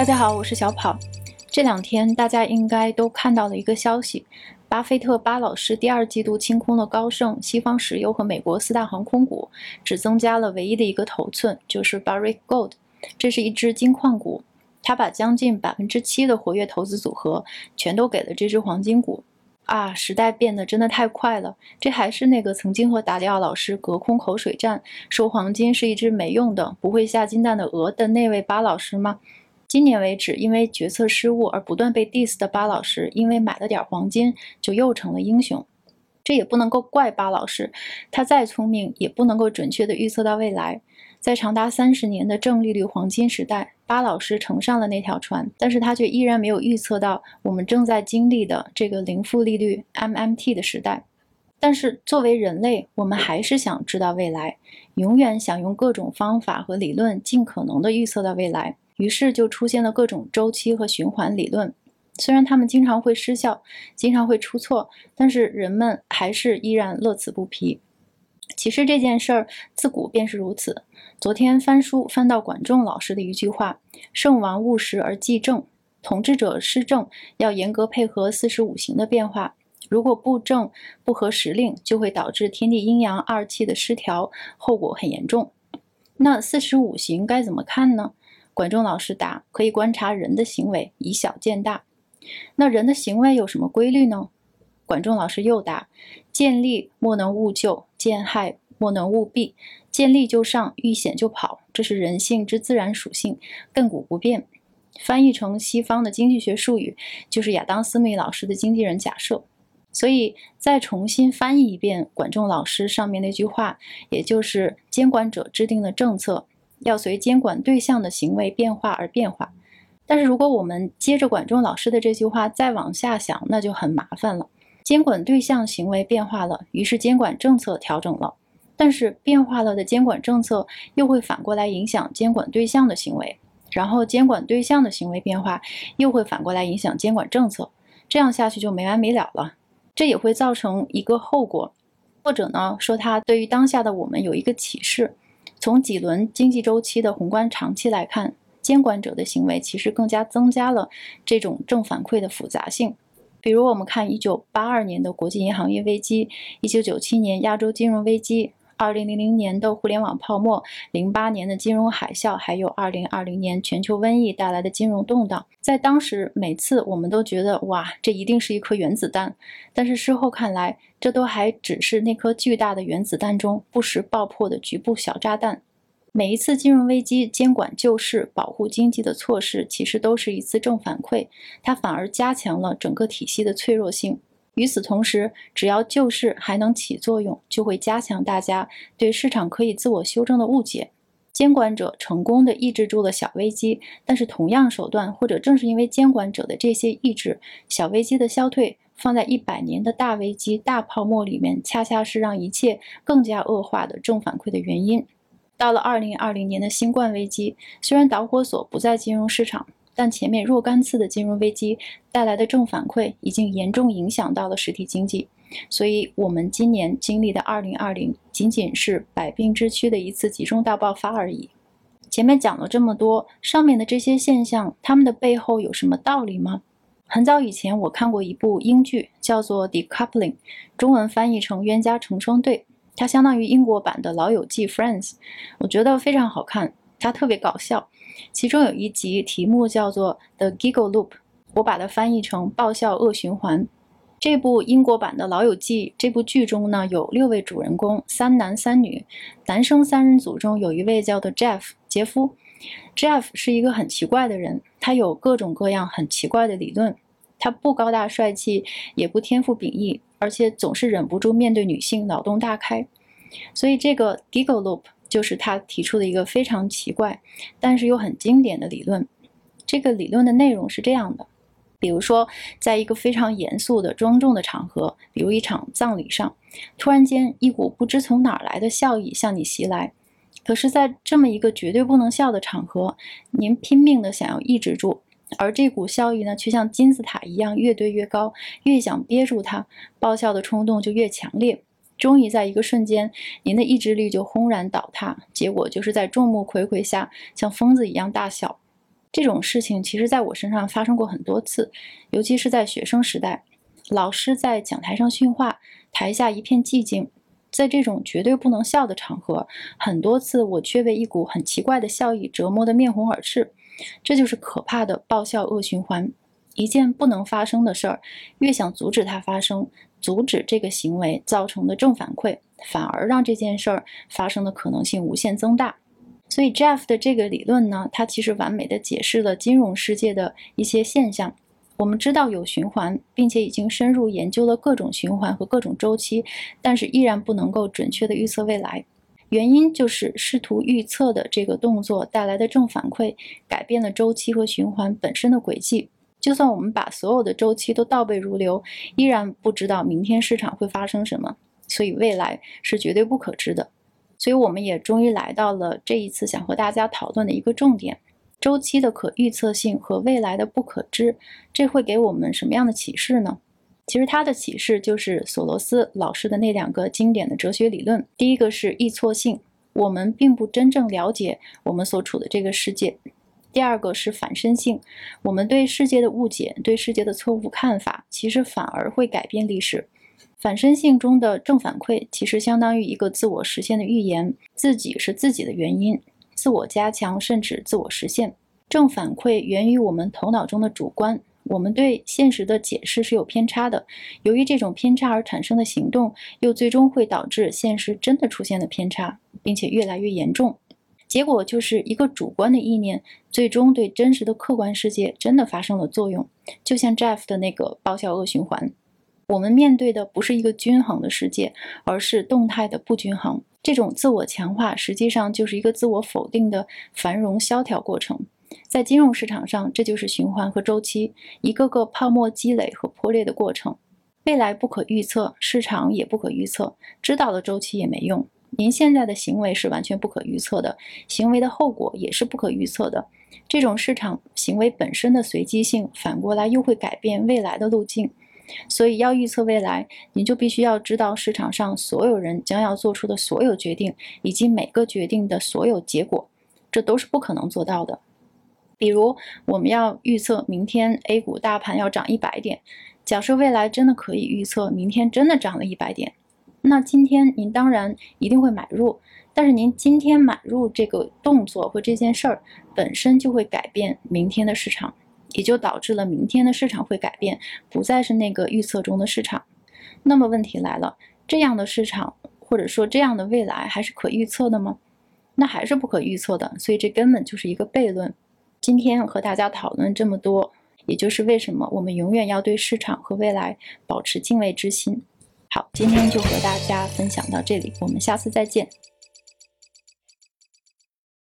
大家好，我是小跑。这两天大家应该都看到了一个消息：巴菲特巴老师第二季度清空了高盛、西方石油和美国四大航空股，只增加了唯一的一个头寸，就是 Barrick Gold。这是一只金矿股，他把将近百分之七的活跃投资组合全都给了这只黄金股。啊，时代变得真的太快了！这还是那个曾经和达里奥老师隔空口水战，说黄金是一只没用的、不会下金蛋的鹅的那位巴老师吗？今年为止，因为决策失误而不断被 diss 的巴老师，因为买了点黄金，就又成了英雄。这也不能够怪巴老师，他再聪明，也不能够准确的预测到未来。在长达三十年的正利率黄金时代，巴老师乘上了那条船，但是他却依然没有预测到我们正在经历的这个零负利率 MMT 的时代。但是作为人类，我们还是想知道未来，永远想用各种方法和理论尽可能的预测到未来。于是就出现了各种周期和循环理论。虽然他们经常会失效，经常会出错，但是人们还是依然乐此不疲。其实这件事儿自古便是如此。昨天翻书翻到管仲老师的一句话：“圣王务实而纪正，统治者施政要严格配合四时五行的变化。如果不正不合时令，就会导致天地阴阳二气的失调，后果很严重。”那四时五行该怎么看呢？管仲老师答：“可以观察人的行为，以小见大。那人的行为有什么规律呢？”管仲老师又答：“见利莫能勿救，见害莫能勿避。见利就上，遇险就跑，这是人性之自然属性，亘古不变。”翻译成西方的经济学术语，就是亚当·斯密老师的经纪人假设。所以，再重新翻译一遍管仲老师上面那句话，也就是监管者制定的政策要随监管对象的行为变化而变化。但是，如果我们接着管仲老师的这句话再往下想，那就很麻烦了。监管对象行为变化了，于是监管政策调整了，但是变化了的监管政策又会反过来影响监管对象的行为，然后监管对象的行为变化又会反过来影响监管政策，这样下去就没完没了了。这也会造成一个后果，或者呢说它对于当下的我们有一个启示：从几轮经济周期的宏观长期来看，监管者的行为其实更加增加了这种正反馈的复杂性。比如，我们看1982年的国际银行业危机，，1997年亚洲金融危机，二零零零年的互联网泡沫，零八年的金融海啸，还有二零二零年全球瘟疫带来的金融动荡。在当时，每次我们都觉得哇，这一定是一颗原子弹。但是事后看来，这都还只是那颗巨大的原子弹中不时爆破的局部小炸弹。每一次金融危机监管救市、保护经济的措施，其实都是一次正反馈，它反而加强了整个体系的脆弱性。与此同时，只要救市还能起作用，就会加强大家对市场可以自我修正的误解。监管者成功的抑制住了小危机，但是同样手段，或者正是因为监管者的这些抑制，小危机的消退，放在一百年的大危机、大泡沫里面，恰恰是让一切更加恶化的正反馈的原因。到了二零二零年的新冠危机，虽然导火索不在金融市场，但前面若干次的金融危机带来的正反馈已经严重影响到了实体经济。所以，我们今年经历的二零二零仅仅是百病之躯的一次集中大爆发而已。前面讲了这么多，上面的这些现象，它们的背后有什么道理吗？很早以前我看过一部英剧，叫做《Decoupling》，中文翻译成《冤家成双对》。它相当于英国版的《老友记》（Friends），我觉得非常好看，它特别搞笑。其中有一集题目叫做《The Giggle Loop》，我把它翻译成“爆笑恶循环”。这部英国版的《老友记》这部剧中呢，有六位主人公，三男三女。男生三人组中有一位叫做 Jeff 杰夫。Jeff 是一个很奇怪的人，他有各种各样很奇怪的理论。他不高大帅气，也不天赋秉异。而且总是忍不住面对女性脑洞大开，所以这个 Giggle Loop 就是他提出的一个非常奇怪，但是又很经典的理论。这个理论的内容是这样的：比如说，在一个非常严肃的、庄重的场合，比如一场葬礼上，突然间一股不知从哪儿来的笑意向你袭来，可是，在这么一个绝对不能笑的场合，您拼命的想要抑制住。而这股笑意呢，却像金字塔一样越堆越高，越想憋住它，爆笑的冲动就越强烈。终于在一个瞬间，您的意志力就轰然倒塌，结果就是在众目睽睽下像疯子一样大笑。这种事情其实在我身上发生过很多次，尤其是在学生时代，老师在讲台上训话，台下一片寂静，在这种绝对不能笑的场合，很多次我却被一股很奇怪的笑意折磨得面红耳赤。这就是可怕的爆笑恶循环。一件不能发生的事儿，越想阻止它发生，阻止这个行为造成的正反馈，反而让这件事儿发生的可能性无限增大。所以 Jeff 的这个理论呢，它其实完美的解释了金融世界的一些现象。我们知道有循环，并且已经深入研究了各种循环和各种周期，但是依然不能够准确的预测未来。原因就是试图预测的这个动作带来的正反馈，改变了周期和循环本身的轨迹。就算我们把所有的周期都倒背如流，依然不知道明天市场会发生什么。所以未来是绝对不可知的。所以我们也终于来到了这一次想和大家讨论的一个重点：周期的可预测性和未来的不可知。这会给我们什么样的启示呢？其实它的启示就是索罗斯老师的那两个经典的哲学理论。第一个是易错性，我们并不真正了解我们所处的这个世界；第二个是反身性，我们对世界的误解、对世界的错误看法，其实反而会改变历史。反身性中的正反馈，其实相当于一个自我实现的预言，自己是自己的原因，自我加强甚至自我实现。正反馈源于我们头脑中的主观。我们对现实的解释是有偏差的，由于这种偏差而产生的行动，又最终会导致现实真的出现了偏差，并且越来越严重。结果就是一个主观的意念，最终对真实的客观世界真的发生了作用。就像 Jeff 的那个爆笑恶循环，我们面对的不是一个均衡的世界，而是动态的不均衡。这种自我强化实际上就是一个自我否定的繁荣萧条过程。在金融市场上，这就是循环和周期，一个个泡沫积累和破裂的过程。未来不可预测，市场也不可预测，知道了周期也没用。您现在的行为是完全不可预测的，行为的后果也是不可预测的。这种市场行为本身的随机性，反过来又会改变未来的路径。所以，要预测未来，您就必须要知道市场上所有人将要做出的所有决定，以及每个决定的所有结果。这都是不可能做到的。比如，我们要预测明天 A 股大盘要涨一百点。假设未来真的可以预测明天真的涨了一百点，那今天您当然一定会买入。但是您今天买入这个动作或这件事儿本身就会改变明天的市场，也就导致了明天的市场会改变，不再是那个预测中的市场。那么问题来了，这样的市场或者说这样的未来还是可预测的吗？那还是不可预测的。所以这根本就是一个悖论。今天和大家讨论这么多，也就是为什么我们永远要对市场和未来保持敬畏之心。好，今天就和大家分享到这里，我们下次再见。